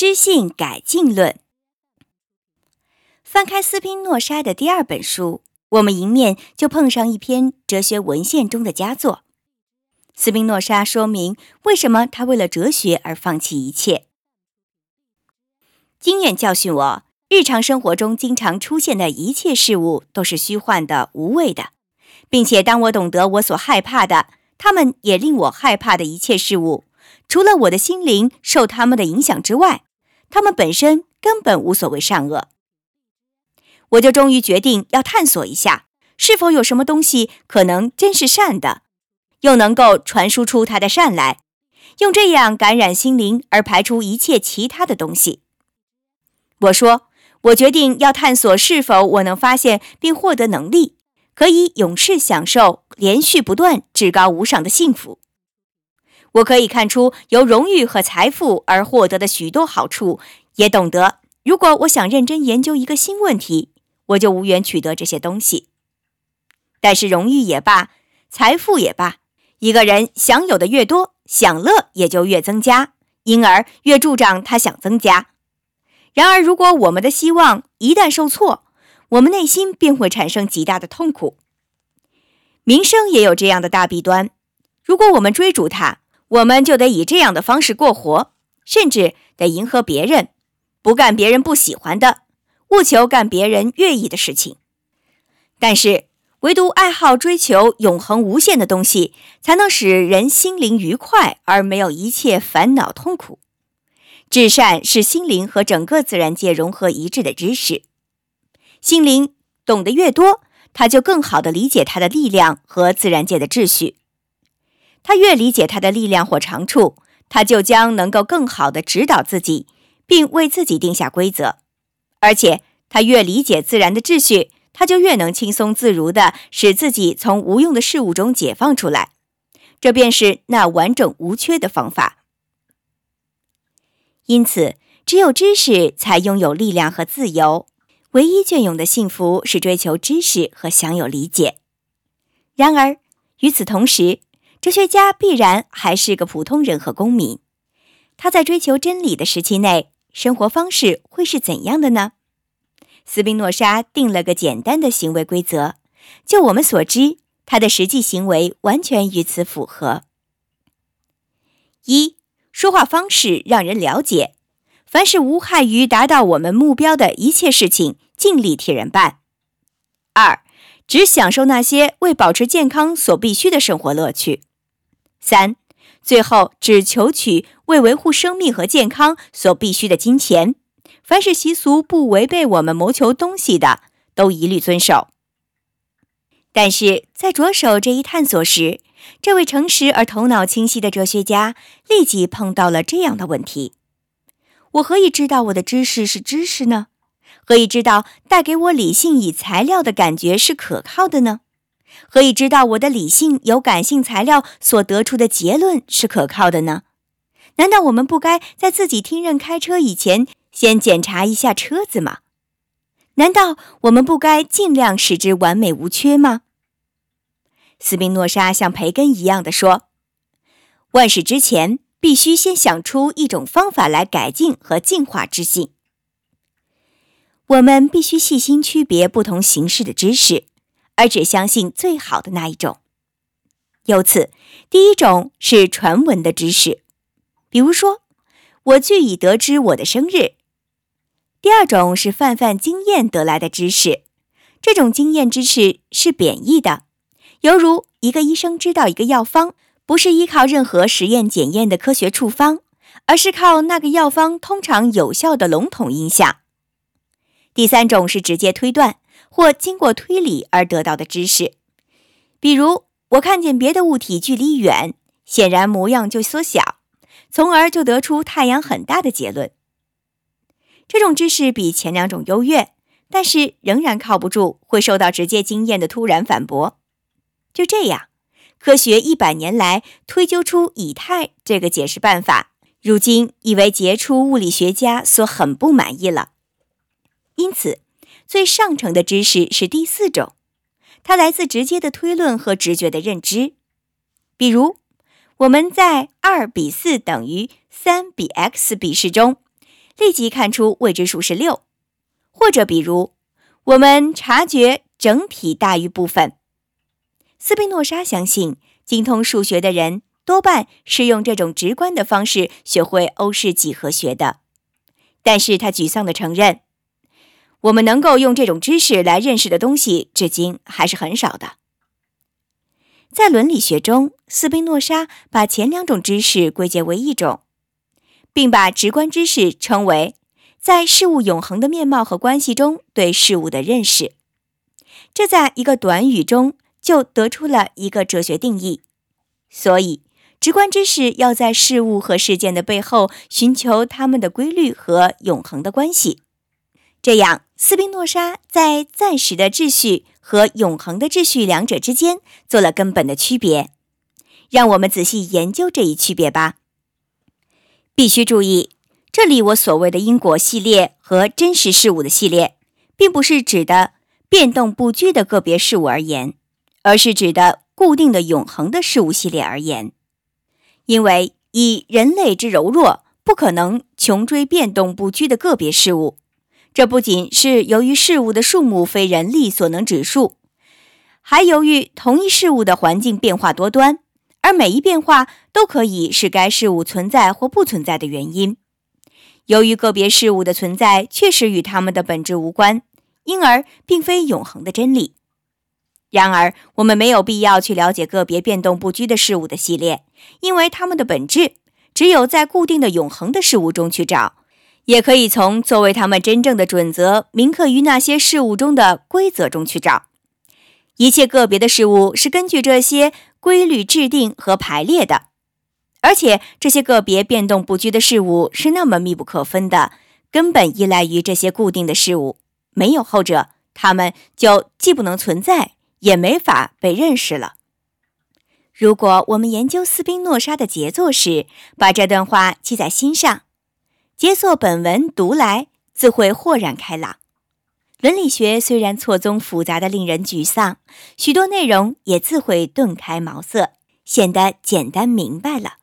知性改进论。翻开斯宾诺莎的第二本书，我们迎面就碰上一篇哲学文献中的佳作。斯宾诺莎说明为什么他为了哲学而放弃一切。经验教训我，日常生活中经常出现的一切事物都是虚幻的、无谓的，并且当我懂得我所害怕的，他们也令我害怕的一切事物。除了我的心灵受他们的影响之外，他们本身根本无所谓善恶。我就终于决定要探索一下，是否有什么东西可能真是善的，又能够传输出它的善来，用这样感染心灵而排除一切其他的东西。我说，我决定要探索是否我能发现并获得能力，可以永世享受连续不断、至高无上的幸福。我可以看出由荣誉和财富而获得的许多好处，也懂得如果我想认真研究一个新问题，我就无缘取得这些东西。但是荣誉也罢，财富也罢，一个人享有的越多，享乐也就越增加，因而越助长他想增加。然而，如果我们的希望一旦受挫，我们内心便会产生极大的痛苦。名声也有这样的大弊端，如果我们追逐它。我们就得以这样的方式过活，甚至得迎合别人，不干别人不喜欢的，务求干别人愿意的事情。但是，唯独爱好追求永恒无限的东西，才能使人心灵愉快而没有一切烦恼痛苦。至善是心灵和整个自然界融合一致的知识。心灵懂得越多，他就更好地理解它的力量和自然界的秩序。他越理解他的力量或长处，他就将能够更好地指导自己，并为自己定下规则。而且，他越理解自然的秩序，他就越能轻松自如地使自己从无用的事物中解放出来。这便是那完整无缺的方法。因此，只有知识才拥有力量和自由。唯一隽永的幸福是追求知识和享有理解。然而，与此同时，哲学家必然还是个普通人和公民，他在追求真理的时期内，生活方式会是怎样的呢？斯宾诺莎定了个简单的行为规则，就我们所知，他的实际行为完全与此符合。一、说话方式让人了解，凡是无害于达到我们目标的一切事情，尽力替人办。二、只享受那些为保持健康所必须的生活乐趣。三，最后只求取为维护生命和健康所必须的金钱。凡是习俗不违背我们谋求东西的，都一律遵守。但是在着手这一探索时，这位诚实而头脑清晰的哲学家立即碰到了这样的问题：我何以知道我的知识是知识呢？何以知道带给我理性以材料的感觉是可靠的呢？何以知道我的理性由感性材料所得出的结论是可靠的呢？难道我们不该在自己听任开车以前先检查一下车子吗？难道我们不该尽量使之完美无缺吗？斯宾诺莎像培根一样的说：“万事之前，必须先想出一种方法来改进和进化知性。我们必须细心区别不同形式的知识。”而只相信最好的那一种。由此，第一种是传闻的知识，比如说，我据已得知我的生日；第二种是泛泛经验得来的知识，这种经验知识是贬义的，犹如一个医生知道一个药方，不是依靠任何实验检验的科学处方，而是靠那个药方通常有效的笼统印象。第三种是直接推断。或经过推理而得到的知识，比如我看见别的物体距离远，显然模样就缩小，从而就得出太阳很大的结论。这种知识比前两种优越，但是仍然靠不住，会受到直接经验的突然反驳。就这样，科学一百年来推究出以太这个解释办法，如今已为杰出物理学家所很不满意了。因此。最上乘的知识是第四种，它来自直接的推论和直觉的认知。比如，我们在二比四等于三比 x 比试中，立即看出未知数是六，或者比如我们察觉整体大于部分。斯宾诺莎相信，精通数学的人多半是用这种直观的方式学会欧式几何学的，但是他沮丧地承认，我们能够用这种知识来认识的东西，至今还是很少的。在伦理学中，斯宾诺莎把前两种知识归结为一种。并把直观知识称为在事物永恒的面貌和关系中对事物的认识。这在一个短语中就得出了一个哲学定义。所以，直观知识要在事物和事件的背后寻求它们的规律和永恒的关系。这样，斯宾诺莎在暂时的秩序和永恒的秩序两者之间做了根本的区别。让我们仔细研究这一区别吧。必须注意，这里我所谓的因果系列和真实事物的系列，并不是指的变动不居的个别事物而言，而是指的固定的永恒的事物系列而言。因为以人类之柔弱，不可能穷追变动不居的个别事物。这不仅是由于事物的数目非人力所能指数，还由于同一事物的环境变化多端。而每一变化都可以是该事物存在或不存在的原因。由于个别事物的存在确实与它们的本质无关，因而并非永恒的真理。然而，我们没有必要去了解个别变动不居的事物的系列，因为它们的本质只有在固定的永恒的事物中去找，也可以从作为他们真正的准则铭刻于那些事物中的规则中去找。一切个别的事物是根据这些。规律制定和排列的，而且这些个别变动不居的事物是那么密不可分的，根本依赖于这些固定的事物。没有后者，它们就既不能存在，也没法被认识了。如果我们研究斯宾诺莎的杰作时，把这段话记在心上，杰作本文读来自会豁然开朗。伦理学虽然错综复杂的令人沮丧，许多内容也自会顿开茅塞，显得简单明白了。